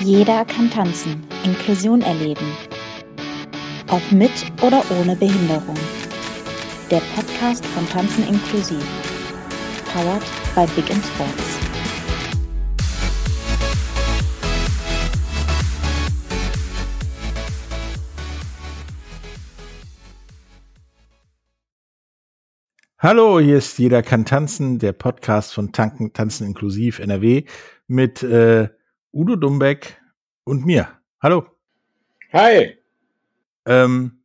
Jeder kann tanzen, Inklusion erleben. Ob mit oder ohne Behinderung. Der Podcast von Tanzen inklusiv. Powered by Big in Sports. Hallo, hier ist Jeder kann tanzen, der Podcast von Tanken, Tanzen inklusiv NRW mit äh, Udo Dumbeck und mir. Hallo. Hi. Ähm,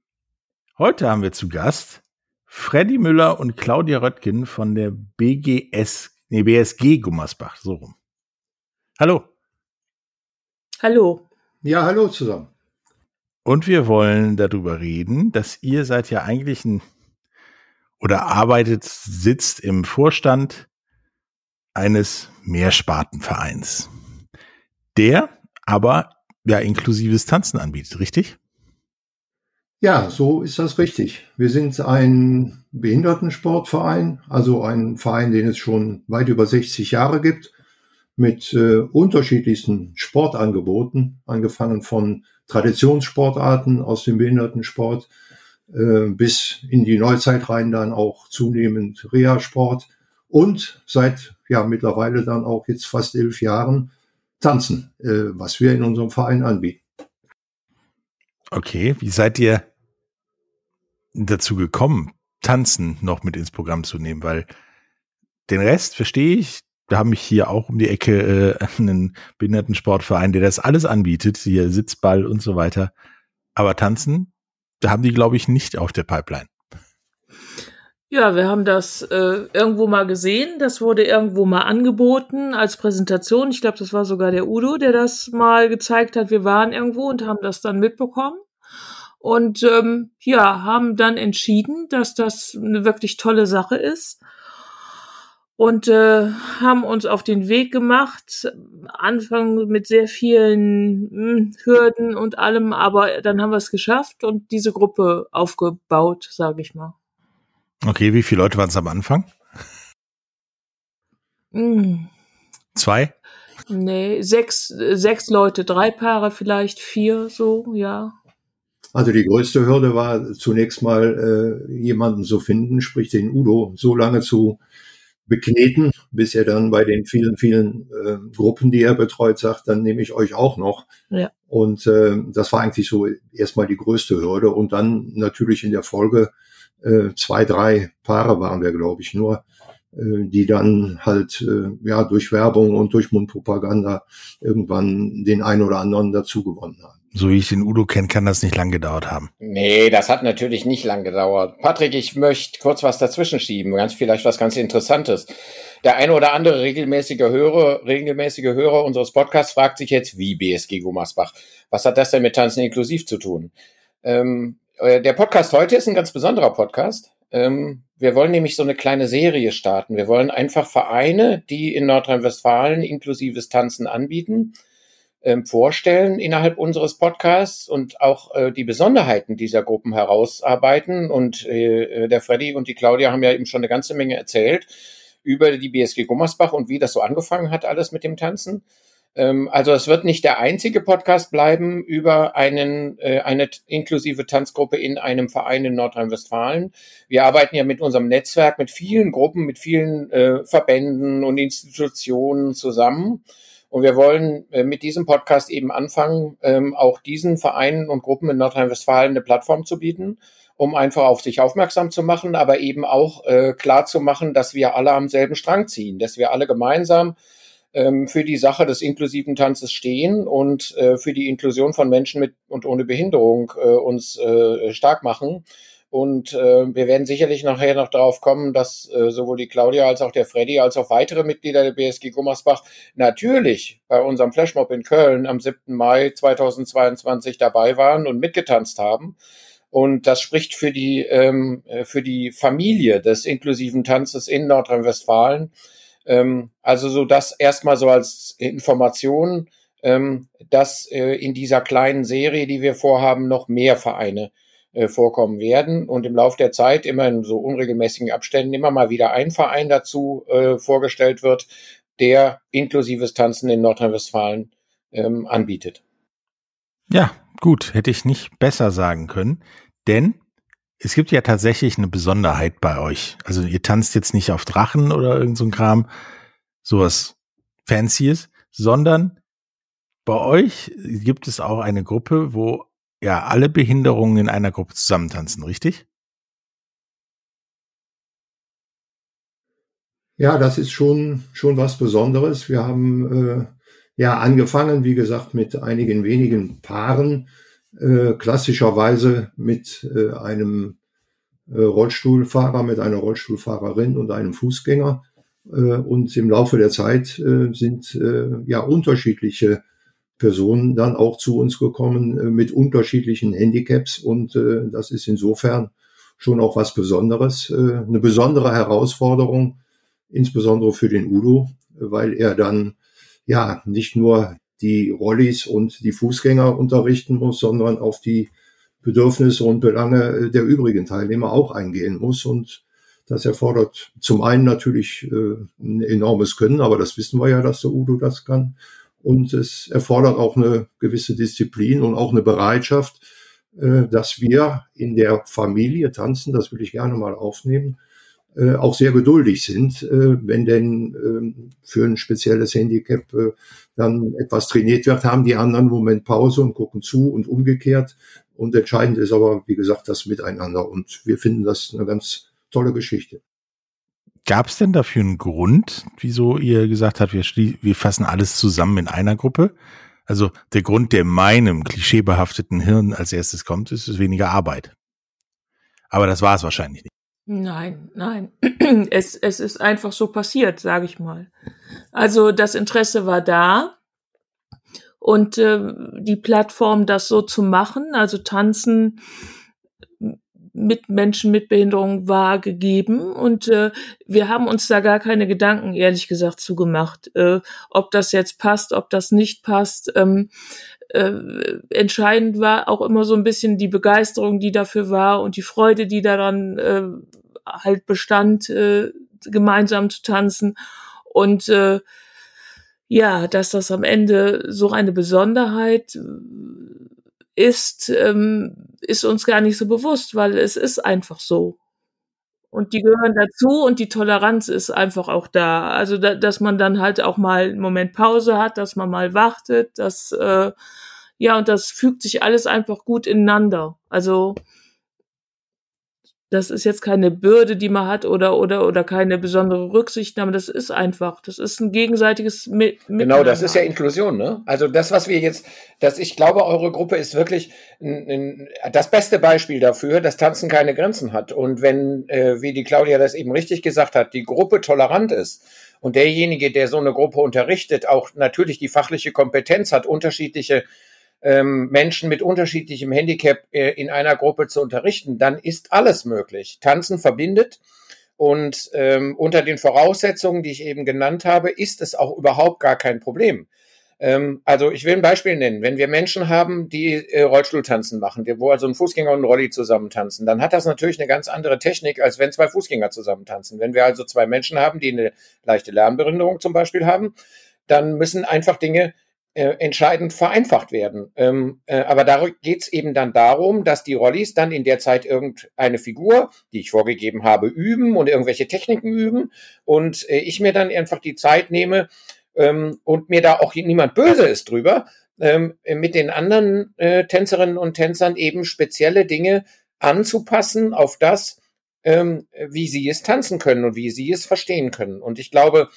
heute haben wir zu Gast Freddy Müller und Claudia Röttgen von der BGS, nee, BSG Gummersbach, so rum. Hallo. Hallo. Ja, hallo zusammen. Und wir wollen darüber reden, dass ihr seid ja eigentlich ein oder arbeitet, sitzt im Vorstand eines Mehrspartenvereins, der aber ja inklusives Tanzen anbietet, richtig? Ja, so ist das richtig. Wir sind ein Behindertensportverein, also ein Verein, den es schon weit über 60 Jahre gibt, mit äh, unterschiedlichsten Sportangeboten, angefangen von Traditionssportarten aus dem Behindertensport äh, bis in die Neuzeit rein dann auch zunehmend Reha-Sport und seit ja mittlerweile dann auch jetzt fast elf Jahren Tanzen, äh, was wir in unserem Verein anbieten. Okay, wie seid ihr dazu gekommen, Tanzen noch mit ins Programm zu nehmen? Weil den Rest verstehe ich. Da haben mich hier auch um die Ecke äh, einen Behindertensportverein, der das alles anbietet, hier Sitzball und so weiter. Aber Tanzen, da haben die, glaube ich, nicht auf der Pipeline. Ja, wir haben das äh, irgendwo mal gesehen. Das wurde irgendwo mal angeboten als Präsentation. Ich glaube, das war sogar der Udo, der das mal gezeigt hat. Wir waren irgendwo und haben das dann mitbekommen. Und ähm, ja, haben dann entschieden, dass das eine wirklich tolle Sache ist und äh, haben uns auf den Weg gemacht. Anfang mit sehr vielen mh, hm, Hürden und allem, aber dann haben wir es geschafft und diese Gruppe aufgebaut, sage ich mal. Okay, wie viele Leute waren es am Anfang? Mm. Zwei? Nee, sechs, sechs Leute, drei Paare vielleicht, vier, so, ja. Also die größte Hürde war zunächst mal äh, jemanden zu finden, sprich den Udo, so lange zu bekneten, bis er dann bei den vielen, vielen äh, Gruppen, die er betreut, sagt, dann nehme ich euch auch noch. Ja. Und äh, das war eigentlich so erstmal die größte Hürde. Und dann natürlich in der Folge äh, zwei, drei Paare waren wir, glaube ich, nur, äh, die dann halt äh, ja durch Werbung und durch Mundpropaganda irgendwann den einen oder anderen dazu gewonnen haben. So wie ich den Udo kenne, kann das nicht lang gedauert haben. Nee, das hat natürlich nicht lang gedauert. Patrick, ich möchte kurz was dazwischen schieben, ganz vielleicht was ganz Interessantes. Der eine oder andere regelmäßige Hörer, regelmäßige Hörer unseres Podcasts fragt sich jetzt, wie BSG Gummersbach? Was hat das denn mit Tanzen inklusiv zu tun? Ähm, äh, der Podcast heute ist ein ganz besonderer Podcast. Ähm, wir wollen nämlich so eine kleine Serie starten. Wir wollen einfach Vereine, die in Nordrhein-Westfalen inklusives Tanzen anbieten, ähm, vorstellen innerhalb unseres Podcasts und auch äh, die Besonderheiten dieser Gruppen herausarbeiten. Und äh, äh, der Freddy und die Claudia haben ja eben schon eine ganze Menge erzählt über die BSG Gummersbach und wie das so angefangen hat, alles mit dem Tanzen. Ähm, also es wird nicht der einzige Podcast bleiben über einen, äh, eine inklusive Tanzgruppe in einem Verein in Nordrhein-Westfalen. Wir arbeiten ja mit unserem Netzwerk, mit vielen Gruppen, mit vielen äh, Verbänden und Institutionen zusammen und wir wollen äh, mit diesem Podcast eben anfangen, ähm, auch diesen Vereinen und Gruppen in Nordrhein-Westfalen eine Plattform zu bieten, um einfach auf sich aufmerksam zu machen, aber eben auch äh, klar zu machen, dass wir alle am selben Strang ziehen, dass wir alle gemeinsam ähm, für die Sache des inklusiven Tanzes stehen und äh, für die Inklusion von Menschen mit und ohne Behinderung äh, uns äh, stark machen und äh, wir werden sicherlich nachher noch darauf kommen, dass äh, sowohl die Claudia als auch der Freddy als auch weitere Mitglieder der BSG Gummersbach natürlich bei unserem Flashmob in Köln am 7. Mai 2022 dabei waren und mitgetanzt haben. Und das spricht für die, ähm, äh, für die Familie des inklusiven Tanzes in Nordrhein-Westfalen. Ähm, also so das erstmal so als Information, ähm, dass äh, in dieser kleinen Serie, die wir vorhaben, noch mehr Vereine äh, vorkommen werden. Und im Laufe der Zeit immer in so unregelmäßigen Abständen immer mal wieder ein Verein dazu äh, vorgestellt wird, der inklusives Tanzen in Nordrhein-Westfalen ähm, anbietet. Ja, gut, hätte ich nicht besser sagen können, denn es gibt ja tatsächlich eine Besonderheit bei euch. Also ihr tanzt jetzt nicht auf Drachen oder irgend so ein Kram, sowas Fancyes, sondern bei euch gibt es auch eine Gruppe, wo ja alle Behinderungen in einer Gruppe zusammentanzen, richtig? Ja, das ist schon, schon was Besonderes. Wir haben äh, ja angefangen, wie gesagt, mit einigen wenigen Paaren, äh, klassischerweise mit äh, einem äh, Rollstuhlfahrer, mit einer Rollstuhlfahrerin und einem Fußgänger. Äh, und im Laufe der Zeit äh, sind äh, ja unterschiedliche Personen dann auch zu uns gekommen äh, mit unterschiedlichen Handicaps und äh, das ist insofern schon auch was Besonderes, äh, eine besondere Herausforderung, insbesondere für den Udo, weil er dann ja nicht nur die Rollis und die Fußgänger unterrichten muss, sondern auf die Bedürfnisse und Belange der übrigen Teilnehmer auch eingehen muss. Und das erfordert zum einen natürlich äh, ein enormes Können, aber das wissen wir ja, dass der Udo das kann. Und es erfordert auch eine gewisse Disziplin und auch eine Bereitschaft, äh, dass wir in der Familie tanzen, das will ich gerne mal aufnehmen, äh, auch sehr geduldig sind, äh, wenn denn äh, für ein spezielles Handicap äh, dann etwas trainiert wird, haben die anderen einen Moment Pause und gucken zu und umgekehrt. Und entscheidend ist aber, wie gesagt, das Miteinander. Und wir finden das eine ganz tolle Geschichte. Gab es denn dafür einen Grund, wieso ihr gesagt habt, wir, wir fassen alles zusammen in einer Gruppe? Also der Grund, der meinem klischeebehafteten Hirn als erstes kommt, ist, ist weniger Arbeit. Aber das war es wahrscheinlich nicht. Nein, nein. Es, es ist einfach so passiert, sage ich mal. Also das Interesse war da und äh, die Plattform, das so zu machen, also tanzen mit Menschen mit Behinderung war gegeben und äh, wir haben uns da gar keine Gedanken, ehrlich gesagt, zugemacht, äh, ob das jetzt passt, ob das nicht passt. Ähm, äh, entscheidend war auch immer so ein bisschen die Begeisterung, die dafür war und die Freude, die daran äh, halt bestand, äh, gemeinsam zu tanzen und äh, ja, dass das am Ende so eine Besonderheit ist, ähm, ist uns gar nicht so bewusst, weil es ist einfach so. Und die gehören dazu und die Toleranz ist einfach auch da. Also, da, dass man dann halt auch mal einen Moment Pause hat, dass man mal wartet, dass, äh, ja, und das fügt sich alles einfach gut ineinander. Also, das ist jetzt keine Bürde, die man hat oder oder oder keine besondere Rücksichtnahme. Das ist einfach, das ist ein gegenseitiges Mit Genau, das ist ja Inklusion, ne? Also das, was wir jetzt, dass ich glaube, eure Gruppe ist wirklich n, n, das beste Beispiel dafür, dass Tanzen keine Grenzen hat. Und wenn, äh, wie die Claudia das eben richtig gesagt hat, die Gruppe tolerant ist und derjenige, der so eine Gruppe unterrichtet, auch natürlich die fachliche Kompetenz hat, unterschiedliche ähm, Menschen mit unterschiedlichem Handicap äh, in einer Gruppe zu unterrichten, dann ist alles möglich. Tanzen verbindet und ähm, unter den Voraussetzungen, die ich eben genannt habe, ist es auch überhaupt gar kein Problem. Ähm, also ich will ein Beispiel nennen. Wenn wir Menschen haben, die äh, Rollstuhltanzen machen, wo also ein Fußgänger und ein Rolli zusammen tanzen, dann hat das natürlich eine ganz andere Technik, als wenn zwei Fußgänger zusammen tanzen. Wenn wir also zwei Menschen haben, die eine leichte Lernbehinderung zum Beispiel haben, dann müssen einfach Dinge äh, entscheidend vereinfacht werden. Ähm, äh, aber da geht es eben dann darum, dass die Rollis dann in der Zeit irgendeine Figur, die ich vorgegeben habe, üben und irgendwelche Techniken üben und äh, ich mir dann einfach die Zeit nehme ähm, und mir da auch niemand böse ist drüber, ähm, mit den anderen äh, Tänzerinnen und Tänzern eben spezielle Dinge anzupassen auf das, ähm, wie sie es tanzen können und wie sie es verstehen können. Und ich glaube,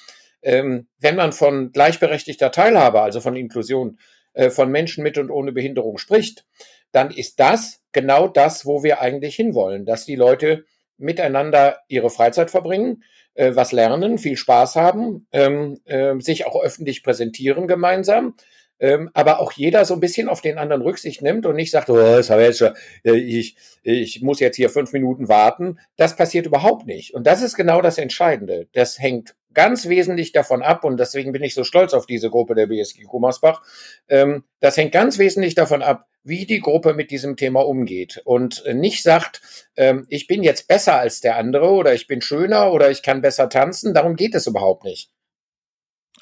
ähm, wenn man von gleichberechtigter Teilhabe, also von Inklusion äh, von Menschen mit und ohne Behinderung spricht, dann ist das genau das, wo wir eigentlich hinwollen, dass die Leute miteinander ihre Freizeit verbringen, äh, was lernen, viel Spaß haben, ähm, äh, sich auch öffentlich präsentieren gemeinsam, ähm, aber auch jeder so ein bisschen auf den anderen Rücksicht nimmt und nicht sagt, oh, das habe ich jetzt schon, äh, ich, ich muss jetzt hier fünf Minuten warten. Das passiert überhaupt nicht. Und das ist genau das Entscheidende. Das hängt ganz wesentlich davon ab, und deswegen bin ich so stolz auf diese Gruppe der BSG Gummersbach, ähm, das hängt ganz wesentlich davon ab, wie die Gruppe mit diesem Thema umgeht und nicht sagt, ähm, ich bin jetzt besser als der andere oder ich bin schöner oder ich kann besser tanzen. Darum geht es überhaupt nicht.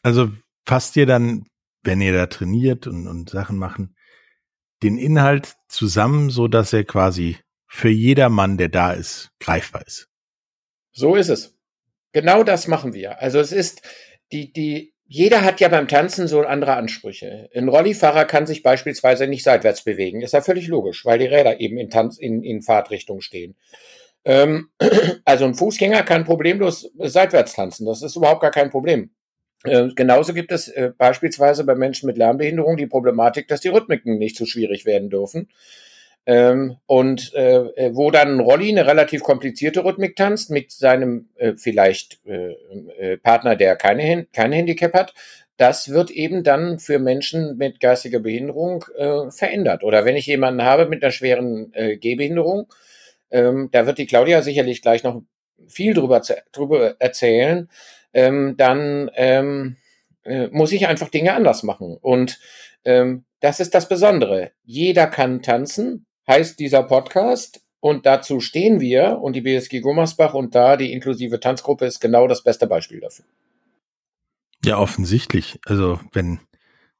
Also fasst ihr dann wenn ihr da trainiert und, und Sachen machen, den Inhalt zusammen, so dass er quasi für jedermann, der da ist, greifbar ist. So ist es. Genau das machen wir. Also es ist die, die, jeder hat ja beim Tanzen so andere Ansprüche. Ein Rollifahrer kann sich beispielsweise nicht seitwärts bewegen. Ist ja völlig logisch, weil die Räder eben in Tanz, in, in Fahrtrichtung stehen. Ähm, also ein Fußgänger kann problemlos seitwärts tanzen. Das ist überhaupt gar kein Problem. Äh, genauso gibt es äh, beispielsweise bei Menschen mit Lernbehinderung die Problematik, dass die Rhythmiken nicht zu schwierig werden dürfen. Ähm, und äh, äh, wo dann Rolli eine relativ komplizierte Rhythmik tanzt mit seinem äh, vielleicht Partner, der keine, kein Handicap hat, das wird eben dann für Menschen mit geistiger Behinderung verändert. Oder wenn ich jemanden habe mit einer schweren Gehbehinderung, ähm, da wird die Claudia sicherlich gleich noch viel drüber, drüber erzählen, ähm, dann ähm, äh, muss ich einfach Dinge anders machen. Und ähm, das ist das Besondere. Jeder kann tanzen, heißt dieser Podcast. Und dazu stehen wir und die BSG Gummersbach und da die inklusive Tanzgruppe ist genau das beste Beispiel dafür. Ja, offensichtlich. Also wenn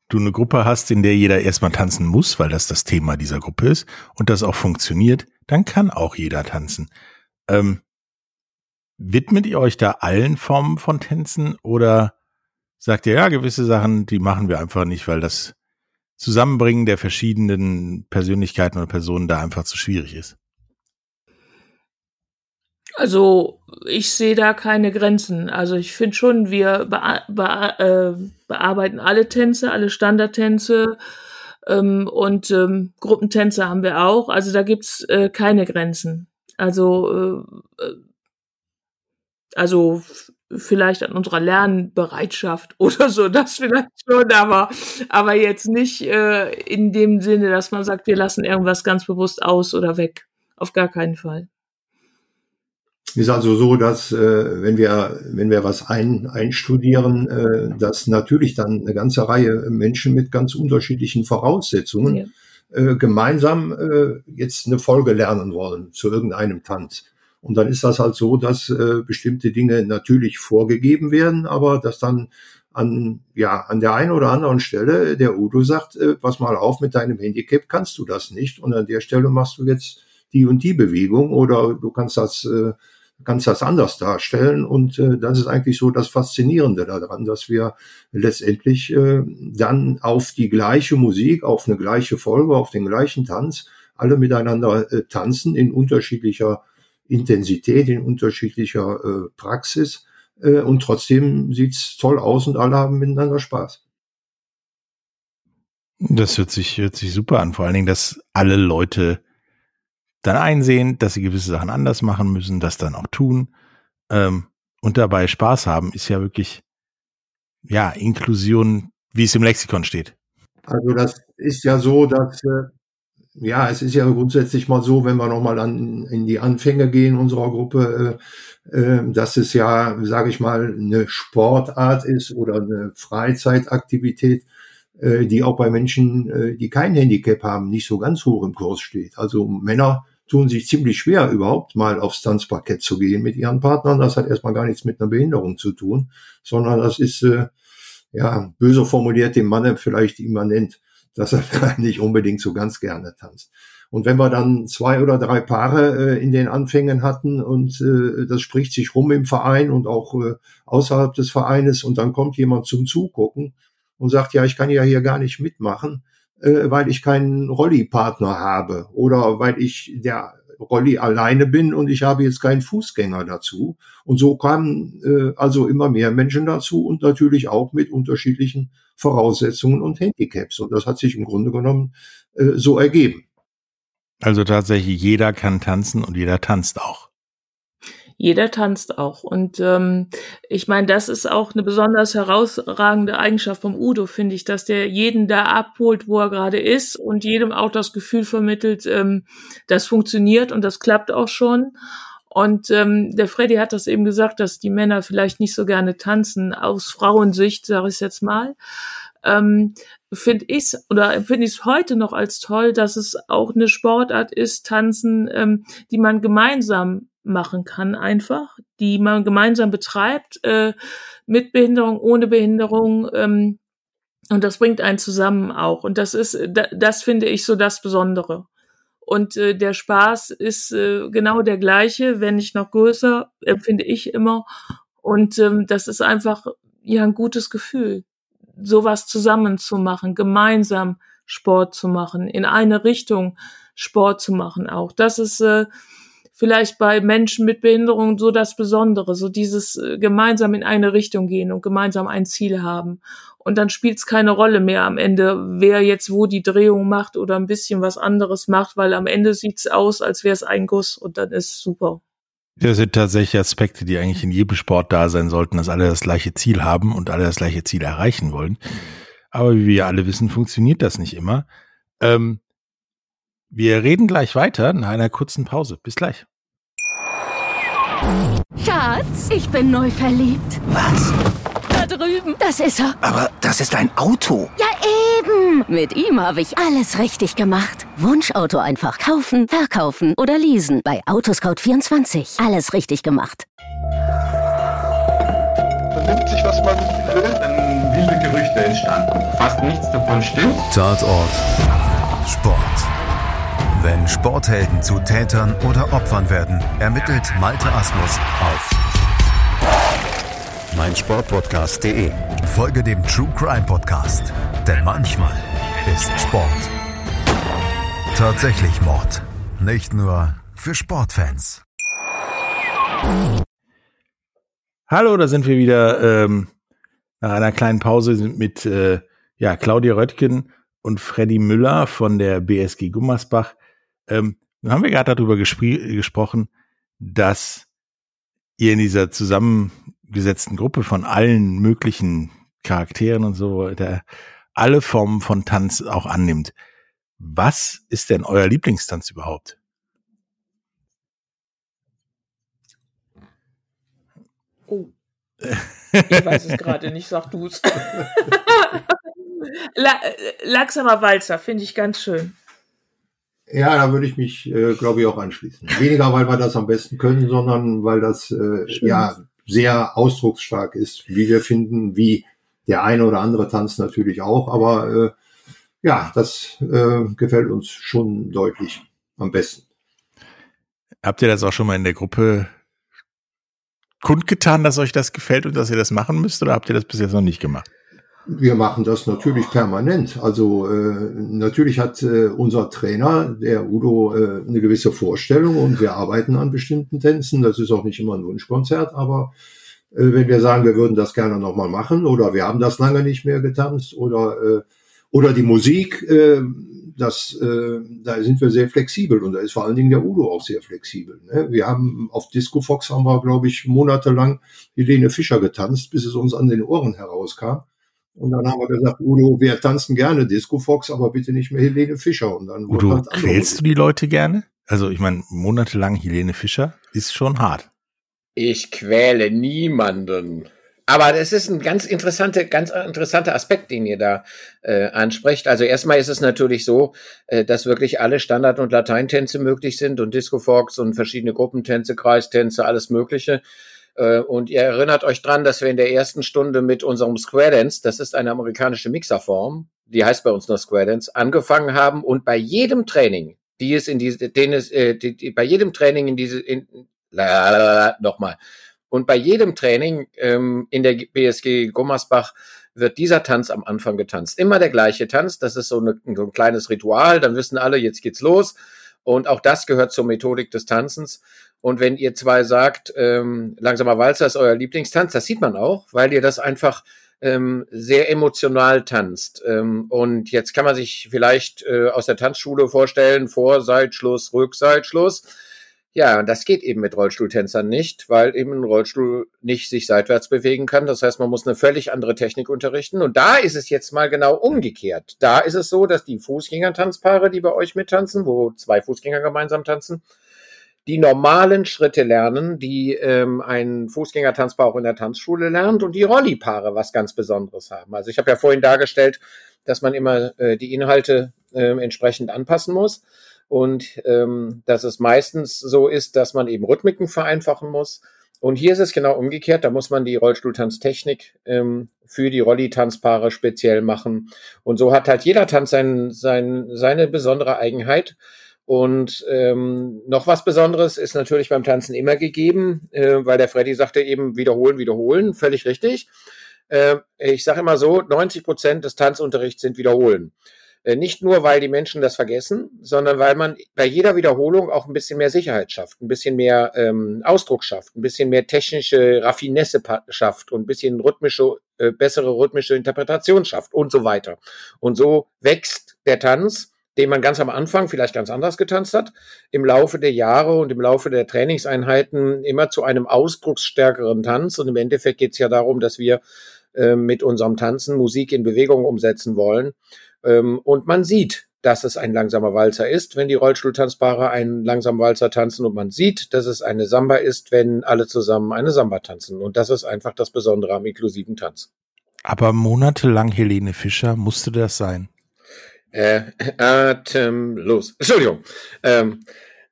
du eine Gruppe hast, in der jeder erstmal tanzen muss, weil das das Thema dieser Gruppe ist und das auch funktioniert, dann kann auch jeder tanzen. Ähm, widmet ihr euch da allen Formen von Tänzen oder sagt ihr, ja, gewisse Sachen, die machen wir einfach nicht, weil das Zusammenbringen der verschiedenen Persönlichkeiten oder Personen da einfach zu schwierig ist? Also ich sehe da keine Grenzen. Also ich finde schon, wir bea bea äh, bearbeiten alle Tänze, alle Standardtänze ähm, und ähm, Gruppentänze haben wir auch. Also da gibt's äh, keine Grenzen. Also äh, äh also vielleicht an unserer Lernbereitschaft oder so, das vielleicht schon, aber, aber jetzt nicht äh, in dem Sinne, dass man sagt, wir lassen irgendwas ganz bewusst aus oder weg. Auf gar keinen Fall. Ist also so, dass äh, wenn wir wenn wir was ein, einstudieren, äh, dass natürlich dann eine ganze Reihe Menschen mit ganz unterschiedlichen Voraussetzungen ja. äh, gemeinsam äh, jetzt eine Folge lernen wollen zu irgendeinem Tanz. Und dann ist das halt so, dass äh, bestimmte Dinge natürlich vorgegeben werden, aber dass dann an, ja, an der einen oder anderen Stelle der Udo sagt, äh, pass mal auf, mit deinem Handicap kannst du das nicht. Und an der Stelle machst du jetzt die und die Bewegung oder du kannst das, äh, kannst das anders darstellen. Und äh, das ist eigentlich so das Faszinierende daran, dass wir letztendlich äh, dann auf die gleiche Musik, auf eine gleiche Folge, auf den gleichen Tanz, alle miteinander äh, tanzen in unterschiedlicher Intensität, in unterschiedlicher äh, Praxis. Äh, und trotzdem sieht's toll aus und alle haben miteinander Spaß. Das hört sich, hört sich super an. Vor allen Dingen, dass alle Leute dann einsehen, dass sie gewisse Sachen anders machen müssen, das dann auch tun ähm, und dabei Spaß haben, ist ja wirklich, ja, Inklusion, wie es im Lexikon steht. Also das ist ja so, dass äh, ja, es ist ja grundsätzlich mal so, wenn wir nochmal in die Anfänge gehen unserer Gruppe, äh, äh, dass es ja, sage ich mal, eine Sportart ist oder eine Freizeitaktivität, äh, die auch bei Menschen, äh, die kein Handicap haben, nicht so ganz hoch im Kurs steht. Also Männer tun sich ziemlich schwer, überhaupt mal aufs Tanzparkett zu gehen mit ihren Partnern. Das hat erstmal gar nichts mit einer Behinderung zu tun, sondern das ist, äh, ja, böse formuliert dem Manne vielleicht immanent dass er nicht unbedingt so ganz gerne tanzt. Und wenn wir dann zwei oder drei Paare äh, in den Anfängen hatten und äh, das spricht sich rum im Verein und auch äh, außerhalb des Vereines und dann kommt jemand zum Zugucken und sagt, ja, ich kann ja hier gar nicht mitmachen, äh, weil ich keinen Rolli-Partner habe oder weil ich der Rolli alleine bin und ich habe jetzt keinen Fußgänger dazu. Und so kamen äh, also immer mehr Menschen dazu und natürlich auch mit unterschiedlichen Voraussetzungen und Handicaps. Und das hat sich im Grunde genommen äh, so ergeben. Also tatsächlich jeder kann tanzen und jeder tanzt auch jeder tanzt auch. Und ähm, ich meine, das ist auch eine besonders herausragende Eigenschaft vom Udo, finde ich, dass der jeden da abholt, wo er gerade ist und jedem auch das Gefühl vermittelt, ähm, das funktioniert und das klappt auch schon. Und ähm, der Freddy hat das eben gesagt, dass die Männer vielleicht nicht so gerne tanzen, aus Frauensicht, sage ich jetzt mal. Ähm, finde ich oder finde ich es heute noch als toll, dass es auch eine Sportart ist, Tanzen, ähm, die man gemeinsam machen kann einfach, die man gemeinsam betreibt, äh, mit Behinderung, ohne Behinderung. Ähm, Und das bringt einen zusammen auch. Und das ist, das finde ich so das Besondere. Und äh, der Spaß ist äh, genau der gleiche, wenn nicht noch größer, empfinde ich immer. Und ähm, das ist einfach ja ein gutes Gefühl, sowas zusammen zu machen, gemeinsam Sport zu machen, in eine Richtung Sport zu machen auch. Das ist äh, vielleicht bei Menschen mit Behinderung so das Besondere, so dieses äh, gemeinsam in eine Richtung gehen und gemeinsam ein Ziel haben. Und dann spielt es keine Rolle mehr am Ende, wer jetzt wo die Drehung macht oder ein bisschen was anderes macht, weil am Ende sieht's aus, als wäre es ein Guss und dann ist super. Das sind tatsächlich Aspekte, die eigentlich in jedem Sport da sein sollten, dass alle das gleiche Ziel haben und alle das gleiche Ziel erreichen wollen. Aber wie wir alle wissen, funktioniert das nicht immer. Ähm, wir reden gleich weiter nach einer kurzen Pause. Bis gleich. Schatz, ich bin neu verliebt. Was? Da drüben. Das ist er. Aber das ist ein Auto. Ja, eben. Mit ihm habe ich alles richtig gemacht. Wunschauto einfach kaufen, verkaufen oder leasen. Bei Autoscout24. Alles richtig gemacht. Vernimmt sich, was man will, dann wilde Gerüchte entstanden. Fast nichts davon stimmt. Tatort. Sport. Wenn Sporthelden zu Tätern oder Opfern werden, ermittelt Malte Asmus auf meinsportpodcast.de. Folge dem True Crime Podcast, denn manchmal ist Sport tatsächlich Mord. Nicht nur für Sportfans. Hallo, da sind wir wieder ähm, nach einer kleinen Pause mit äh, ja, Claudia Röttgen und Freddy Müller von der BSG Gummersbach. Ähm, nun haben wir gerade darüber gesprochen, dass ihr in dieser zusammengesetzten Gruppe von allen möglichen Charakteren und so weiter alle Formen von Tanz auch annimmt. Was ist denn euer Lieblingstanz überhaupt? Oh. Ich weiß es gerade nicht, sag du's. La Langsamer Walzer, finde ich ganz schön. Ja, da würde ich mich, äh, glaube ich, auch anschließen. Weniger, weil wir das am besten können, sondern weil das äh, ja sehr ausdrucksstark ist, wie wir finden, wie der eine oder andere Tanz natürlich auch. Aber äh, ja, das äh, gefällt uns schon deutlich am besten. Habt ihr das auch schon mal in der Gruppe kundgetan, dass euch das gefällt und dass ihr das machen müsst, oder habt ihr das bis jetzt noch nicht gemacht? Wir machen das natürlich permanent. Also äh, natürlich hat äh, unser Trainer, der Udo, äh, eine gewisse Vorstellung und wir arbeiten an bestimmten Tänzen. Das ist auch nicht immer ein Wunschkonzert, aber äh, wenn wir sagen, wir würden das gerne nochmal machen oder wir haben das lange nicht mehr getanzt oder äh, oder die Musik, äh, das, äh, da sind wir sehr flexibel und da ist vor allen Dingen der Udo auch sehr flexibel. Ne? Wir haben auf Disco Fox haben wir, glaube ich, monatelang Helene Fischer getanzt, bis es uns an den Ohren herauskam. Und dann haben wir gesagt, Udo, wir tanzen gerne Disco Fox, aber bitte nicht mehr Helene Fischer. Und dann Udo, halt quälst du die Leute gerne? Also ich meine, monatelang Helene Fischer ist schon hart. Ich quäle niemanden. Aber das ist ein ganz interessanter, ganz interessanter Aspekt, den ihr da äh, ansprecht. Also erstmal ist es natürlich so, äh, dass wirklich alle Standard- und Lateintänze möglich sind und Disco Fox und verschiedene Gruppentänze, Kreistänze, alles Mögliche. Äh, und ihr erinnert euch dran, dass wir in der ersten Stunde mit unserem Square Dance, das ist eine amerikanische Mixerform, die heißt bei uns nur Square Dance, angefangen haben und bei jedem Training, die es in diese, den es, äh, die, die, bei jedem Training in diese, in, nochmal, und bei jedem Training ähm, in der BSG Gummersbach wird dieser Tanz am Anfang getanzt. Immer der gleiche Tanz, das ist so, eine, so ein kleines Ritual, dann wissen alle, jetzt geht's los. Und auch das gehört zur Methodik des Tanzens. Und wenn ihr zwei sagt, ähm, langsamer Walzer ist euer Lieblingstanz, das sieht man auch, weil ihr das einfach ähm, sehr emotional tanzt. Ähm, und jetzt kann man sich vielleicht äh, aus der Tanzschule vorstellen, Vorseitschluss, Rückseitschluss. Ja, das geht eben mit Rollstuhltänzern nicht, weil eben ein Rollstuhl nicht sich seitwärts bewegen kann. Das heißt, man muss eine völlig andere Technik unterrichten. Und da ist es jetzt mal genau umgekehrt. Da ist es so, dass die Fußgängertanzpaare, die bei euch mittanzen, wo zwei Fußgänger gemeinsam tanzen, die normalen Schritte lernen, die ähm, ein Fußgängertanzpaar auch in der Tanzschule lernt und die Rollipaare was ganz Besonderes haben. Also ich habe ja vorhin dargestellt, dass man immer äh, die Inhalte äh, entsprechend anpassen muss und ähm, dass es meistens so ist, dass man eben Rhythmiken vereinfachen muss Und hier ist es genau umgekehrt. Da muss man die Rollstuhltanztechnik ähm, für die Rolli-Tanzpaare speziell machen. Und so hat halt jeder Tanz sein, sein, seine besondere Eigenheit. Und ähm, noch was Besonderes ist natürlich beim Tanzen immer gegeben, äh, weil der Freddy sagte eben wiederholen, wiederholen, völlig richtig. Äh, ich sage immer so, 90 Prozent des Tanzunterrichts sind Wiederholen. Äh, nicht nur, weil die Menschen das vergessen, sondern weil man bei jeder Wiederholung auch ein bisschen mehr Sicherheit schafft, ein bisschen mehr ähm, Ausdruck schafft, ein bisschen mehr technische Raffinesse schafft und ein bisschen rhythmische, äh, bessere rhythmische Interpretation schafft und so weiter. Und so wächst der Tanz, den man ganz am Anfang vielleicht ganz anders getanzt hat, im Laufe der Jahre und im Laufe der Trainingseinheiten immer zu einem ausdrucksstärkeren Tanz. Und im Endeffekt geht es ja darum, dass wir äh, mit unserem Tanzen Musik in Bewegung umsetzen wollen. Ähm, und man sieht, dass es ein langsamer Walzer ist, wenn die Rollstuhltanzpaare einen langsamen Walzer tanzen und man sieht, dass es eine Samba ist, wenn alle zusammen eine Samba tanzen. Und das ist einfach das Besondere am inklusiven Tanz. Aber monatelang Helene Fischer musste das sein? Äh, atemlos. Entschuldigung. Ähm,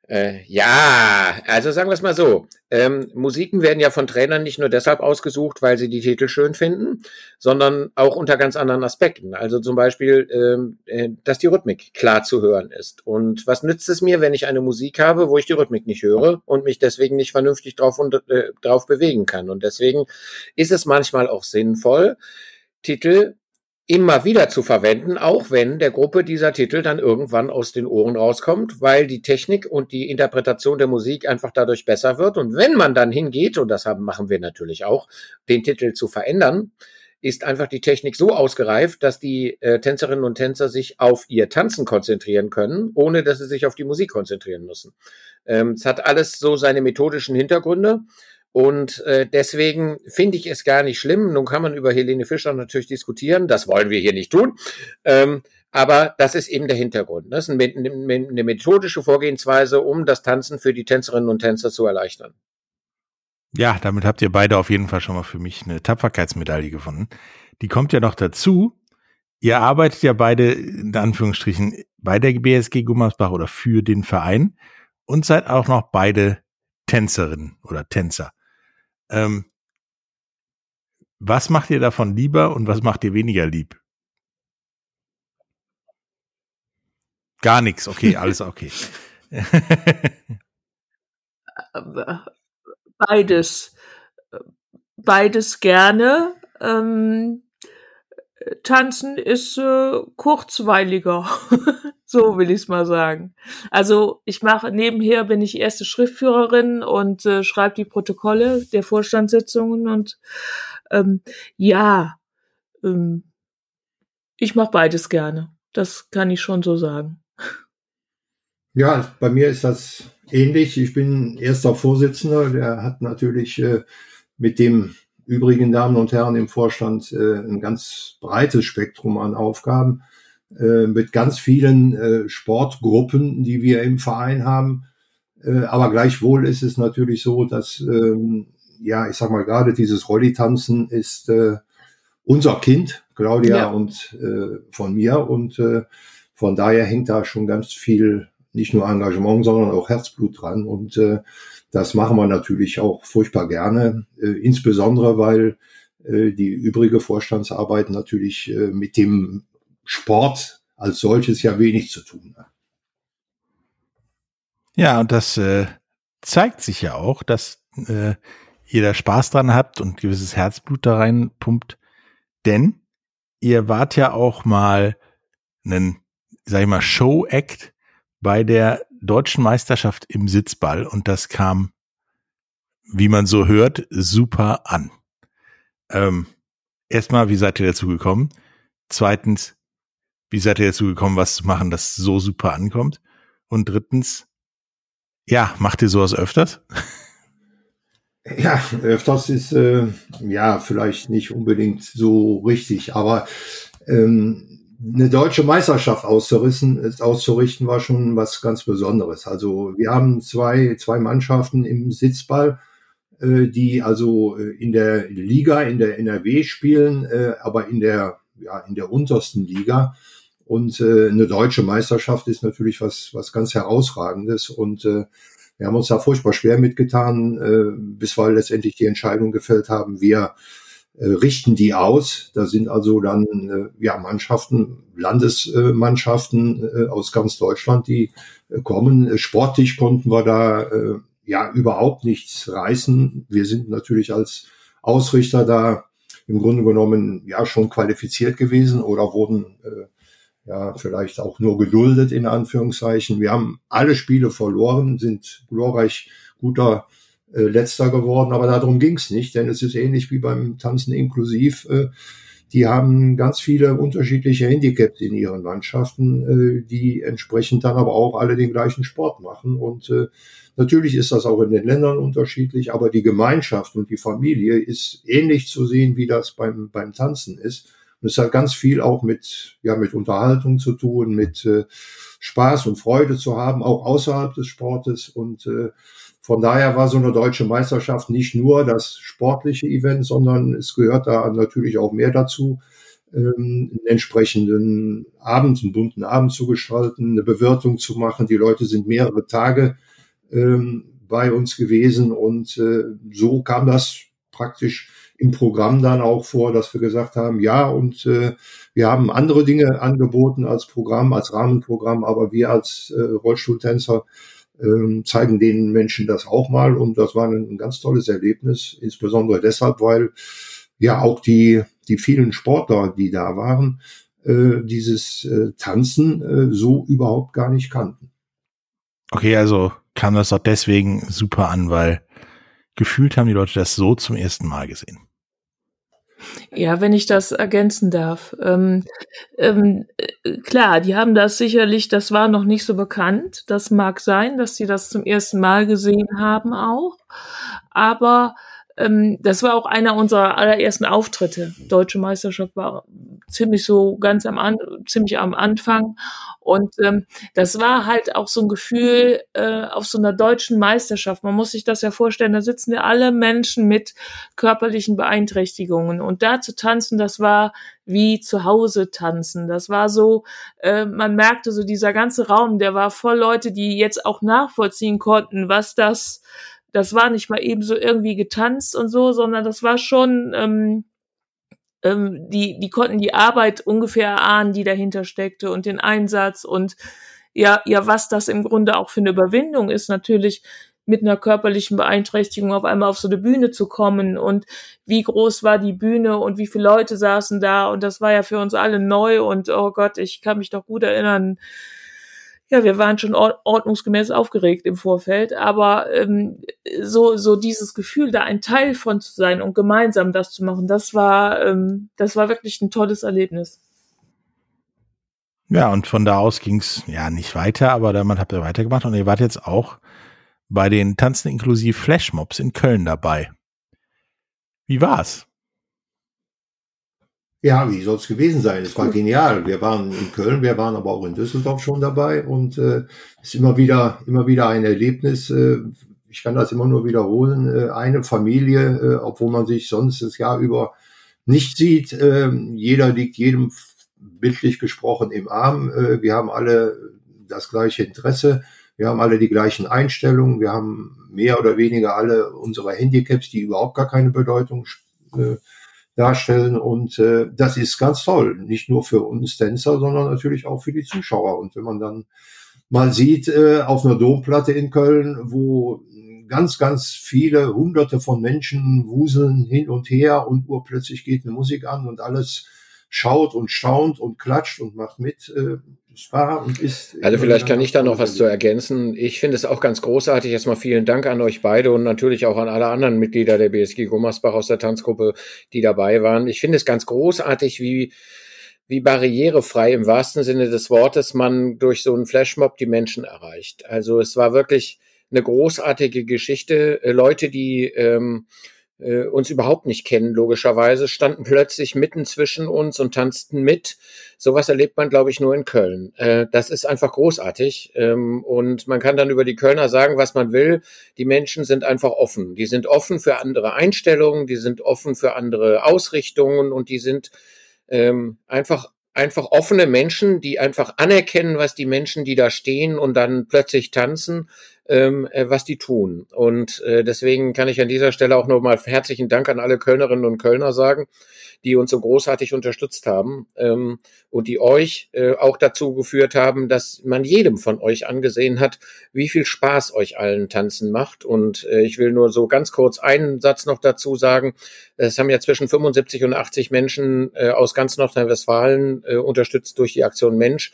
äh, ja, also sagen wir es mal so. Ähm, Musiken werden ja von Trainern nicht nur deshalb ausgesucht, weil sie die Titel schön finden, sondern auch unter ganz anderen Aspekten. Also zum Beispiel, ähm, äh, dass die Rhythmik klar zu hören ist. Und was nützt es mir, wenn ich eine Musik habe, wo ich die Rhythmik nicht höre und mich deswegen nicht vernünftig drauf, und, äh, drauf bewegen kann? Und deswegen ist es manchmal auch sinnvoll, Titel immer wieder zu verwenden, auch wenn der Gruppe dieser Titel dann irgendwann aus den Ohren rauskommt, weil die Technik und die Interpretation der Musik einfach dadurch besser wird. Und wenn man dann hingeht, und das haben, machen wir natürlich auch, den Titel zu verändern, ist einfach die Technik so ausgereift, dass die äh, Tänzerinnen und Tänzer sich auf ihr Tanzen konzentrieren können, ohne dass sie sich auf die Musik konzentrieren müssen. Ähm, es hat alles so seine methodischen Hintergründe. Und äh, deswegen finde ich es gar nicht schlimm. Nun kann man über Helene Fischer natürlich diskutieren. Das wollen wir hier nicht tun. Ähm, aber das ist eben der Hintergrund. Das ist eine methodische Vorgehensweise, um das Tanzen für die Tänzerinnen und Tänzer zu erleichtern. Ja, damit habt ihr beide auf jeden Fall schon mal für mich eine Tapferkeitsmedaille gefunden. Die kommt ja noch dazu. Ihr arbeitet ja beide in Anführungsstrichen bei der BSG Gummersbach oder für den Verein und seid auch noch beide Tänzerinnen oder Tänzer. Ähm, was macht ihr davon lieber und was macht ihr weniger lieb? Gar nichts, okay, alles okay. Beides. Beides gerne. Ähm, tanzen ist äh, kurzweiliger. So will ich es mal sagen. Also ich mache nebenher bin ich erste Schriftführerin und äh, schreibe die Protokolle der Vorstandssitzungen und ähm, ja, ähm, ich mache beides gerne. Das kann ich schon so sagen. Ja, bei mir ist das ähnlich. Ich bin erster Vorsitzender. Der hat natürlich äh, mit dem übrigen Damen und Herren im Vorstand äh, ein ganz breites Spektrum an Aufgaben. Äh, mit ganz vielen äh, Sportgruppen, die wir im Verein haben. Äh, aber gleichwohl ist es natürlich so, dass, ähm, ja, ich sag mal, gerade dieses Rolli-Tanzen ist äh, unser Kind, Claudia ja. und äh, von mir. Und von daher hängt da schon ganz viel, nicht nur Engagement, sondern auch Herzblut dran. Und das machen wir natürlich auch furchtbar gerne, insbesondere weil die übrige Vorstandsarbeit natürlich mit dem Sport als solches ja wenig zu tun hat. Ja, und das äh, zeigt sich ja auch, dass äh, ihr da Spaß dran habt und gewisses Herzblut da rein pumpt. Denn ihr wart ja auch mal einen, sag ich mal, Show-Act bei der deutschen Meisterschaft im Sitzball und das kam, wie man so hört, super an. Ähm, erstmal, wie seid ihr dazu gekommen? Zweitens, wie seid ihr dazu gekommen, was zu machen, das so super ankommt? Und drittens, ja, macht ihr sowas öfters? Ja, öfters ist äh, ja vielleicht nicht unbedingt so richtig, aber ähm, eine deutsche Meisterschaft auszurissen, auszurichten, war schon was ganz Besonderes. Also wir haben zwei, zwei Mannschaften im Sitzball, äh, die also äh, in der Liga, in der NRW spielen, äh, aber in der, ja, in der untersten Liga. Und äh, eine deutsche Meisterschaft ist natürlich was, was ganz Herausragendes. Und äh, Wir haben uns da furchtbar schwer mitgetan, äh, bis wir letztendlich die Entscheidung gefällt haben, wir äh, richten die aus. Da sind also dann äh, ja Mannschaften, Landesmannschaften äh, aus ganz Deutschland, die äh, kommen. Sportlich konnten wir da äh, ja überhaupt nichts reißen. Wir sind natürlich als Ausrichter da im Grunde genommen ja schon qualifiziert gewesen oder wurden äh, ja vielleicht auch nur geduldet in Anführungszeichen. Wir haben alle Spiele verloren, sind glorreich guter äh, letzter geworden, aber darum ging's nicht, denn es ist ähnlich wie beim Tanzen inklusiv. Äh, die haben ganz viele unterschiedliche Handicaps in ihren Mannschaften, äh, die entsprechend dann aber auch alle den gleichen Sport machen. Und äh, natürlich ist das auch in den Ländern unterschiedlich, aber die Gemeinschaft und die Familie ist ähnlich zu sehen, wie das beim, beim Tanzen ist. Und es hat ganz viel auch mit, ja, mit Unterhaltung zu tun, mit äh, Spaß und Freude zu haben, auch außerhalb des Sportes. Und äh, von daher war so eine deutsche Meisterschaft nicht nur das sportliche Event, sondern es gehört da natürlich auch mehr dazu, ähm, einen entsprechenden Abend, einen bunten Abend zu gestalten, eine Bewirtung zu machen. Die Leute sind mehrere Tage ähm, bei uns gewesen und äh, so kam das praktisch im Programm dann auch vor, dass wir gesagt haben, ja, und äh, wir haben andere Dinge angeboten als Programm, als Rahmenprogramm, aber wir als äh, Rollstuhltänzer ähm, zeigen den Menschen das auch mal. Und das war ein, ganz tolles Erlebnis, insbesondere deshalb, weil ja auch die, die vielen Sportler, die da waren, äh, dieses äh, Tanzen äh, so überhaupt gar nicht kannten. Okay, also kam das auch deswegen super an, weil gefühlt haben die Leute das so zum ersten Mal gesehen. Ja, wenn ich das ergänzen darf. Ähm, ähm, äh, klar, die haben das sicherlich, das war noch nicht so bekannt. Das mag sein, dass sie das zum ersten Mal gesehen haben auch. Aber ähm, das war auch einer unserer allerersten Auftritte. Deutsche Meisterschaft war ziemlich so ganz am An ziemlich am Anfang und ähm, das war halt auch so ein Gefühl äh, auf so einer deutschen Meisterschaft. Man muss sich das ja vorstellen, da sitzen ja alle Menschen mit körperlichen Beeinträchtigungen und da zu tanzen, das war wie zu Hause tanzen. Das war so, äh, man merkte so dieser ganze Raum, der war voll Leute, die jetzt auch nachvollziehen konnten, was das das war nicht mal eben so irgendwie getanzt und so, sondern das war schon, ähm, ähm, die, die konnten die Arbeit ungefähr erahnen, die dahinter steckte und den Einsatz und ja, ja, was das im Grunde auch für eine Überwindung ist, natürlich mit einer körperlichen Beeinträchtigung auf einmal auf so eine Bühne zu kommen und wie groß war die Bühne und wie viele Leute saßen da und das war ja für uns alle neu und oh Gott, ich kann mich doch gut erinnern, ja, wir waren schon ordnungsgemäß aufgeregt im Vorfeld, aber ähm, so so dieses Gefühl, da ein Teil von zu sein und gemeinsam das zu machen, das war ähm, das war wirklich ein tolles Erlebnis. Ja, und von da aus ging's ja nicht weiter, aber damit habt ihr weitergemacht und ihr wart jetzt auch bei den Tanzen inklusiv Flashmobs in Köln dabei. Wie war's? Ja, wie soll es gewesen sein? Es war genial. Wir waren in Köln, wir waren aber auch in Düsseldorf schon dabei und äh, ist immer wieder, immer wieder ein Erlebnis. Äh, ich kann das immer nur wiederholen. Äh, eine Familie, äh, obwohl man sich sonst das Jahr über nicht sieht. Äh, jeder liegt jedem bildlich gesprochen im Arm. Äh, wir haben alle das gleiche Interesse. Wir haben alle die gleichen Einstellungen. Wir haben mehr oder weniger alle unsere Handicaps, die überhaupt gar keine Bedeutung äh, darstellen. Und äh, das ist ganz toll, nicht nur für uns Tänzer, sondern natürlich auch für die Zuschauer. Und wenn man dann mal sieht, äh, auf einer Domplatte in Köln, wo ganz, ganz viele hunderte von Menschen wuseln hin und her und urplötzlich geht eine Musik an und alles schaut und staunt und klatscht und macht mit. Äh, es war und ist. Also vielleicht kann ich da noch was zu ergänzen. Ich finde es auch ganz großartig. Erstmal vielen Dank an euch beide und natürlich auch an alle anderen Mitglieder der BSG Gummersbach aus der Tanzgruppe, die dabei waren. Ich finde es ganz großartig, wie wie barrierefrei im wahrsten Sinne des Wortes man durch so einen Flashmob die Menschen erreicht. Also es war wirklich eine großartige Geschichte. Äh, Leute, die ähm, äh, uns überhaupt nicht kennen, logischerweise, standen plötzlich mitten zwischen uns und tanzten mit. Sowas erlebt man, glaube ich, nur in Köln. Äh, das ist einfach großartig. Ähm, und man kann dann über die Kölner sagen, was man will. Die Menschen sind einfach offen. Die sind offen für andere Einstellungen, die sind offen für andere Ausrichtungen und die sind ähm, einfach einfach offene Menschen, die einfach anerkennen, was die Menschen, die da stehen und dann plötzlich tanzen, ähm, äh, was die tun. Und äh, deswegen kann ich an dieser Stelle auch nochmal herzlichen Dank an alle Kölnerinnen und Kölner sagen, die uns so großartig unterstützt haben ähm, und die euch äh, auch dazu geführt haben, dass man jedem von euch angesehen hat, wie viel Spaß euch allen Tanzen macht. Und äh, ich will nur so ganz kurz einen Satz noch dazu sagen. Es haben ja zwischen 75 und 80 Menschen äh, aus ganz Nordrhein-Westfalen äh, unterstützt durch die Aktion Mensch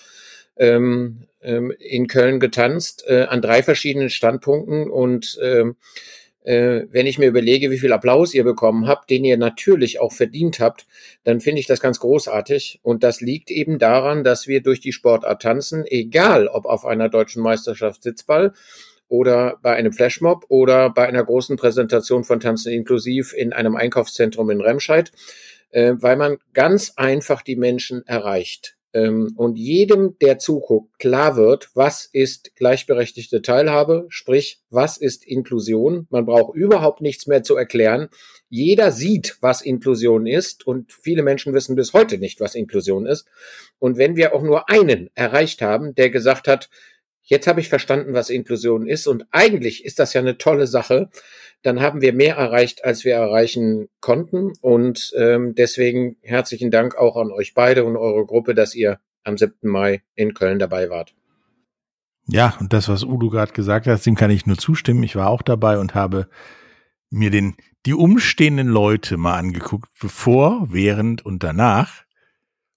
ähm, ähm, in Köln getanzt äh, an drei verschiedenen Standpunkten und ähm, äh, wenn ich mir überlege, wie viel Applaus ihr bekommen habt, den ihr natürlich auch verdient habt, dann finde ich das ganz großartig. Und das liegt eben daran, dass wir durch die Sportart tanzen, egal ob auf einer deutschen Meisterschaft Sitzball oder bei einem Flashmob oder bei einer großen Präsentation von Tanzen inklusiv in einem Einkaufszentrum in Remscheid, äh, weil man ganz einfach die Menschen erreicht ähm, und jedem, der zuguckt, klar wird, was ist gleichberechtigte Teilhabe, sprich, was ist Inklusion. Man braucht überhaupt nichts mehr zu erklären. Jeder sieht, was Inklusion ist und viele Menschen wissen bis heute nicht, was Inklusion ist. Und wenn wir auch nur einen erreicht haben, der gesagt hat, jetzt habe ich verstanden, was Inklusion ist und eigentlich ist das ja eine tolle Sache, dann haben wir mehr erreicht, als wir erreichen konnten. Und ähm, deswegen herzlichen Dank auch an euch beide und eure Gruppe, dass ihr am 7. Mai in Köln dabei wart. Ja, und das, was Udo gerade gesagt hat, dem kann ich nur zustimmen. Ich war auch dabei und habe mir den, die umstehenden Leute mal angeguckt, bevor, während und danach.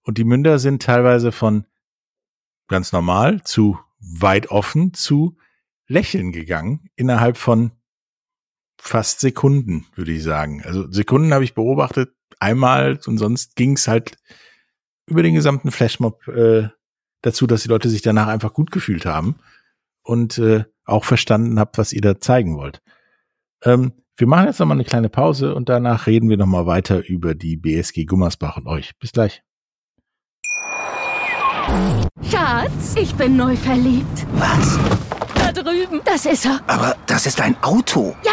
Und die Münder sind teilweise von ganz normal zu weit offen zu lächeln gegangen innerhalb von fast Sekunden, würde ich sagen. Also Sekunden habe ich beobachtet, einmal und sonst ging es halt über den gesamten Flashmob äh, dazu, dass die Leute sich danach einfach gut gefühlt haben und äh, auch verstanden habt, was ihr da zeigen wollt. Ähm, wir machen jetzt nochmal eine kleine Pause und danach reden wir nochmal weiter über die BSG Gummersbach und euch. Bis gleich. Schatz, ich bin neu verliebt. Was? Da drüben. Das ist er. Aber das ist ein Auto. Ja,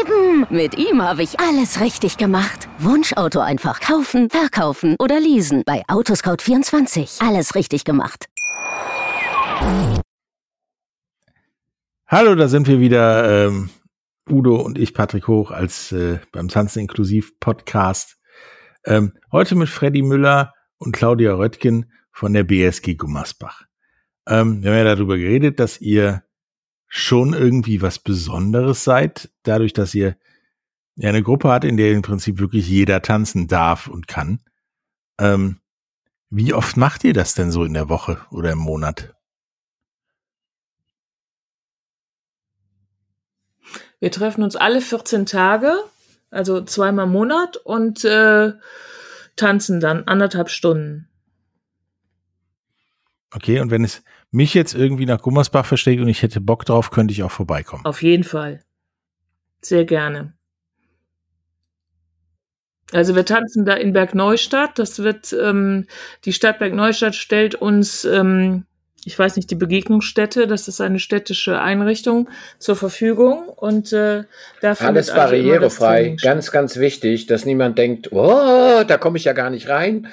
eben. Mit ihm habe ich alles richtig gemacht. Wunschauto einfach kaufen, verkaufen oder leasen. Bei Autoscout24. Alles richtig gemacht. Hallo, da sind wir wieder. Ähm, Udo und ich, Patrick Hoch, als äh, beim Tanzen Inklusiv Podcast. Ähm, heute mit Freddy Müller und Claudia Röttgen von der BSG Gummersbach. Ähm, wir haben ja darüber geredet, dass ihr schon irgendwie was Besonderes seid, dadurch, dass ihr eine Gruppe hat, in der im Prinzip wirklich jeder tanzen darf und kann. Ähm, wie oft macht ihr das denn so in der Woche oder im Monat? Wir treffen uns alle 14 Tage, also zweimal im Monat und äh, tanzen dann anderthalb Stunden. Okay, und wenn es mich jetzt irgendwie nach Gummersbach versteckt und ich hätte Bock drauf, könnte ich auch vorbeikommen. Auf jeden Fall. Sehr gerne. Also wir tanzen da in Bergneustadt. Das wird, ähm, die Stadt Bergneustadt stellt uns, ähm, ich weiß nicht, die Begegnungsstätte, das ist eine städtische Einrichtung zur Verfügung und äh, da alles also barrierefrei. Ganz, ganz wichtig, dass niemand denkt, oh, da komme ich ja gar nicht rein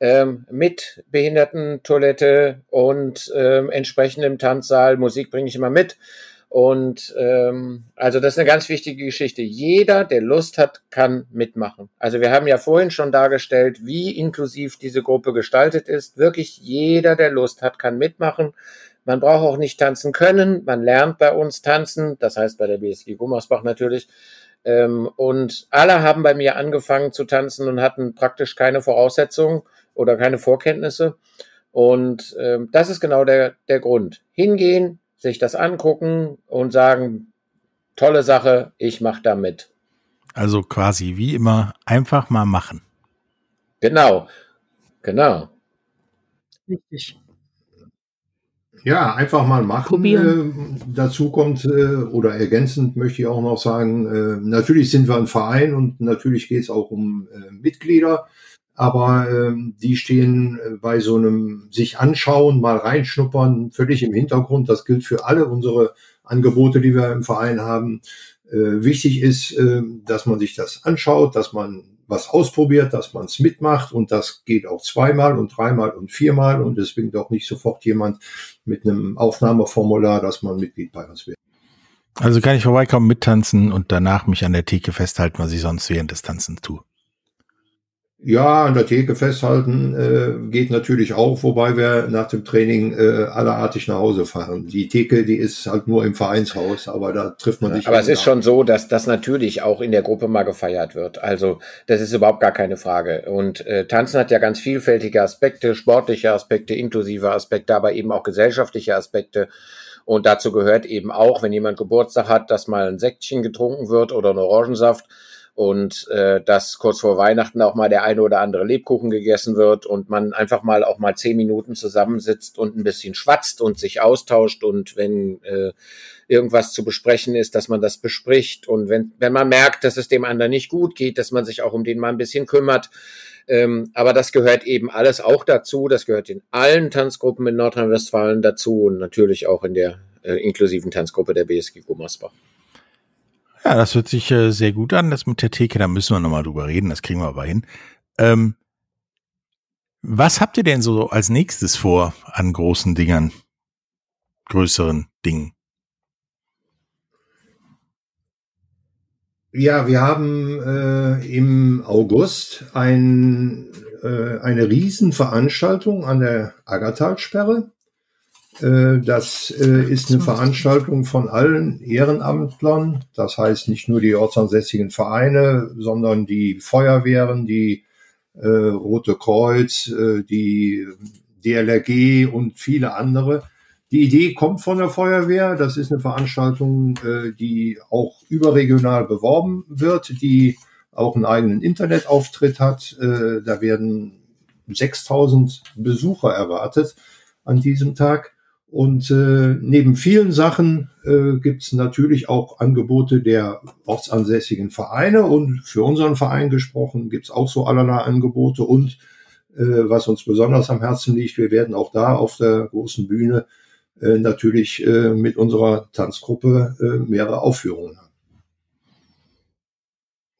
ähm, mit Behindertentoilette und ähm, entsprechendem Tanzsaal. Musik bringe ich immer mit. Und ähm, also das ist eine ganz wichtige Geschichte. Jeder, der Lust hat, kann mitmachen. Also wir haben ja vorhin schon dargestellt, wie inklusiv diese Gruppe gestaltet ist. Wirklich jeder, der Lust hat, kann mitmachen. Man braucht auch nicht tanzen können. Man lernt bei uns tanzen. Das heißt bei der BSG Gummersbach natürlich. Ähm, und alle haben bei mir angefangen zu tanzen und hatten praktisch keine Voraussetzungen oder keine Vorkenntnisse. Und ähm, das ist genau der, der Grund. Hingehen, sich das angucken und sagen, tolle Sache, ich mache da mit. Also quasi wie immer einfach mal machen. Genau, genau. Richtig. Ja, einfach mal machen. Probieren. Äh, dazu kommt äh, oder ergänzend möchte ich auch noch sagen, äh, natürlich sind wir ein Verein und natürlich geht es auch um äh, Mitglieder aber ähm, die stehen äh, bei so einem sich anschauen, mal reinschnuppern, völlig im Hintergrund. Das gilt für alle unsere Angebote, die wir im Verein haben. Äh, wichtig ist, äh, dass man sich das anschaut, dass man was ausprobiert, dass man es mitmacht und das geht auch zweimal und dreimal und viermal und deswegen doch nicht sofort jemand mit einem Aufnahmeformular, dass man Mitglied bei uns wird. Also kann ich vorbeikommen, mittanzen und danach mich an der Theke festhalten, was ich sonst während des Tanzens tue. Ja, an der Theke festhalten äh, geht natürlich auch, wobei wir nach dem Training äh, allerartig nach Hause fahren. Die Theke, die ist halt nur im Vereinshaus, aber da trifft man sich. Aber es ist schon so, dass das natürlich auch in der Gruppe mal gefeiert wird. Also das ist überhaupt gar keine Frage. Und äh, Tanzen hat ja ganz vielfältige Aspekte, sportliche Aspekte, inklusive Aspekte, aber eben auch gesellschaftliche Aspekte. Und dazu gehört eben auch, wenn jemand Geburtstag hat, dass mal ein Säckchen getrunken wird oder ein Orangensaft und äh, dass kurz vor Weihnachten auch mal der eine oder andere Lebkuchen gegessen wird und man einfach mal auch mal zehn Minuten zusammensitzt und ein bisschen schwatzt und sich austauscht und wenn äh, irgendwas zu besprechen ist, dass man das bespricht und wenn, wenn man merkt, dass es dem anderen nicht gut geht, dass man sich auch um den mal ein bisschen kümmert. Ähm, aber das gehört eben alles auch dazu. Das gehört in allen Tanzgruppen in Nordrhein-Westfalen dazu und natürlich auch in der äh, inklusiven Tanzgruppe der BSG Gummersbach. Ja, das hört sich äh, sehr gut an. Das mit der Theke, da müssen wir nochmal drüber reden. Das kriegen wir aber hin. Ähm, was habt ihr denn so als nächstes vor an großen Dingern? Größeren Dingen? Ja, wir haben äh, im August ein, äh, eine Riesenveranstaltung an der Aggertalsperre. Äh, das äh, ist eine Veranstaltung von allen Ehrenamtlern. Das heißt nicht nur die ortsansässigen Vereine, sondern die Feuerwehren, die äh, Rote Kreuz, die DLRG und viele andere die Idee kommt von der Feuerwehr. Das ist eine Veranstaltung, die auch überregional beworben wird, die auch einen eigenen Internetauftritt hat. Da werden 6000 Besucher erwartet an diesem Tag. Und äh, neben vielen Sachen äh, gibt es natürlich auch Angebote der ortsansässigen Vereine. Und für unseren Verein gesprochen gibt es auch so allerlei Angebote. Und äh, was uns besonders am Herzen liegt, wir werden auch da auf der großen Bühne äh, natürlich äh, mit unserer Tanzgruppe äh, mehrere Aufführungen haben.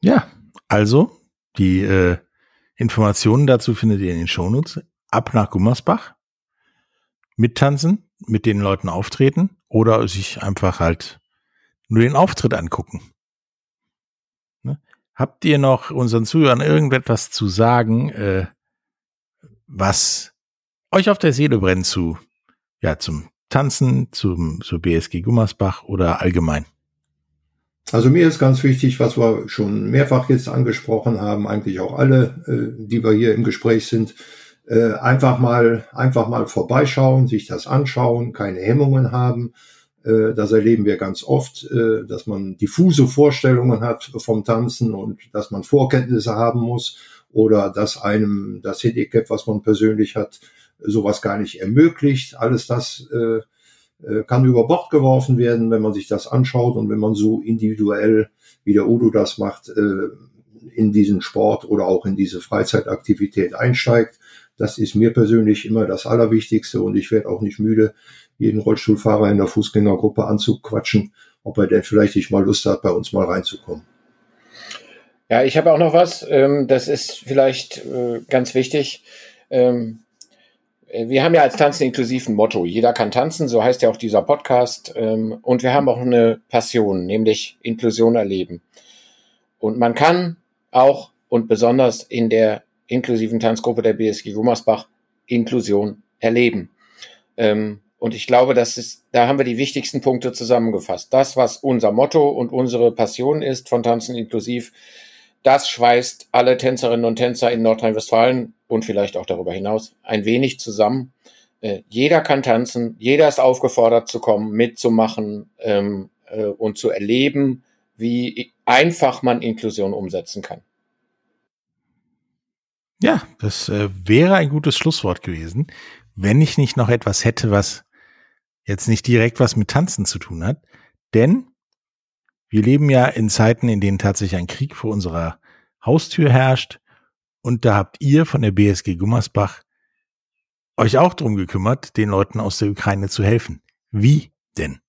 Ja, also die äh, Informationen dazu findet ihr in den Shownotes. Ab nach Gummersbach, mittanzen, mit den Leuten auftreten oder sich einfach halt nur den Auftritt angucken. Ne? Habt ihr noch unseren Zuhörern irgendetwas zu sagen, äh, was euch auf der Seele brennt zu, ja, zum Tanzen, zum, zur BSG Gummersbach oder allgemein? Also mir ist ganz wichtig, was wir schon mehrfach jetzt angesprochen haben, eigentlich auch alle, äh, die wir hier im Gespräch sind, äh, einfach mal, einfach mal vorbeischauen, sich das anschauen, keine Hemmungen haben. Äh, das erleben wir ganz oft, äh, dass man diffuse Vorstellungen hat vom Tanzen und dass man Vorkenntnisse haben muss oder dass einem das Handicap, was man persönlich hat, sowas gar nicht ermöglicht. Alles das äh, äh, kann über Bord geworfen werden, wenn man sich das anschaut und wenn man so individuell, wie der Udo das macht, äh, in diesen Sport oder auch in diese Freizeitaktivität einsteigt. Das ist mir persönlich immer das Allerwichtigste und ich werde auch nicht müde, jeden Rollstuhlfahrer in der Fußgängergruppe anzuquatschen, ob er denn vielleicht nicht mal Lust hat, bei uns mal reinzukommen. Ja, ich habe auch noch was. Ähm, das ist vielleicht äh, ganz wichtig. Ähm, äh, wir haben ja als Tanzen inklusiv ein Motto. Jeder kann tanzen, so heißt ja auch dieser Podcast. Ähm, und wir haben auch eine Passion, nämlich Inklusion erleben. Und man kann auch und besonders in der inklusiven Tanzgruppe der BSG Gummersbach Inklusion erleben. Ähm, und ich glaube, das ist, da haben wir die wichtigsten Punkte zusammengefasst. Das, was unser Motto und unsere Passion ist von Tanzen inklusiv, das schweißt alle Tänzerinnen und Tänzer in Nordrhein-Westfalen und vielleicht auch darüber hinaus ein wenig zusammen. Äh, jeder kann tanzen, jeder ist aufgefordert zu kommen, mitzumachen ähm, äh, und zu erleben, wie einfach man Inklusion umsetzen kann. Ja, das äh, wäre ein gutes Schlusswort gewesen, wenn ich nicht noch etwas hätte, was jetzt nicht direkt was mit Tanzen zu tun hat. Denn wir leben ja in Zeiten, in denen tatsächlich ein Krieg vor unserer Haustür herrscht. Und da habt ihr von der BSG Gummersbach euch auch drum gekümmert, den Leuten aus der Ukraine zu helfen. Wie denn?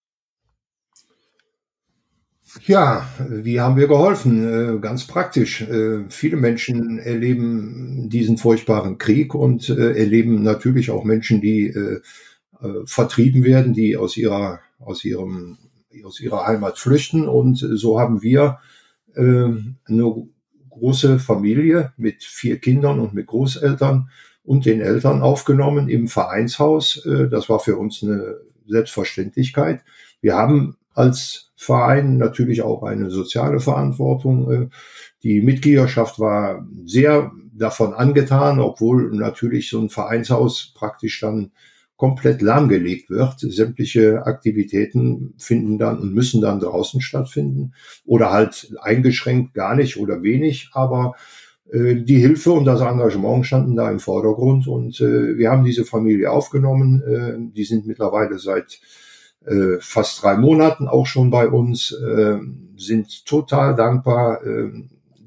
Ja, wie haben wir geholfen? Äh, ganz praktisch. Äh, viele Menschen erleben diesen furchtbaren Krieg und äh, erleben natürlich auch Menschen, die vertrieben werden, die aus ihrer, aus ihrem aus ihrer Heimat flüchten. Und so haben wir eine große Familie mit vier Kindern und mit Großeltern und den Eltern aufgenommen im Vereinshaus. Das war für uns eine Selbstverständlichkeit. Wir haben als Verein natürlich auch eine soziale Verantwortung. Äh, die Mitgliedschaft war sehr davon angetan, obwohl natürlich so ein Vereinshaus praktisch dann komplett lahmgelegt wird. Sämtliche Aktivitäten finden dann und müssen dann draußen stattfinden oder halt eingeschränkt gar nicht oder wenig, aber äh, die Hilfe und das Engagement standen da im Vordergrund und äh, wir haben diese Familie aufgenommen. Die sind mittlerweile seit äh, fast drei Monaten auch schon bei uns, äh, sind total dankbar. Äh,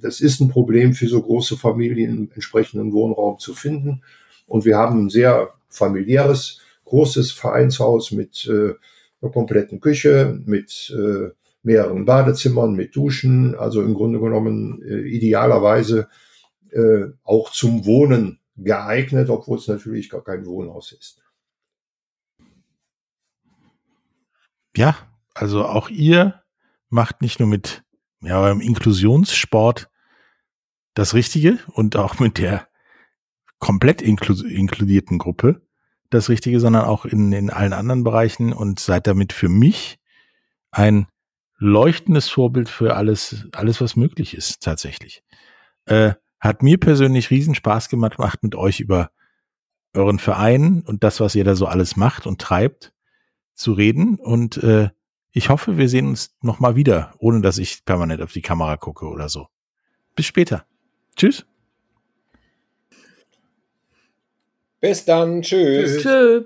das ist ein Problem für so große Familien, entsprechenden Wohnraum zu finden. Und wir haben ein sehr familiäres großes Vereinshaus mit äh, einer kompletten Küche, mit äh, mehreren Badezimmern, mit Duschen, also im Grunde genommen äh, idealerweise äh, auch zum Wohnen geeignet, obwohl es natürlich gar kein Wohnhaus ist. Ja, also auch ihr macht nicht nur mit ja, eurem Inklusionssport das Richtige und auch mit der komplett inkludierten Gruppe, das Richtige, sondern auch in, in allen anderen Bereichen und seid damit für mich ein leuchtendes Vorbild für alles, alles, was möglich ist, tatsächlich. Äh, hat mir persönlich riesen Spaß gemacht, macht mit euch über euren Verein und das, was ihr da so alles macht und treibt, zu reden. Und äh, ich hoffe, wir sehen uns nochmal wieder, ohne dass ich permanent auf die Kamera gucke oder so. Bis später. Tschüss. Bis dann. Tschüss. Tschüss.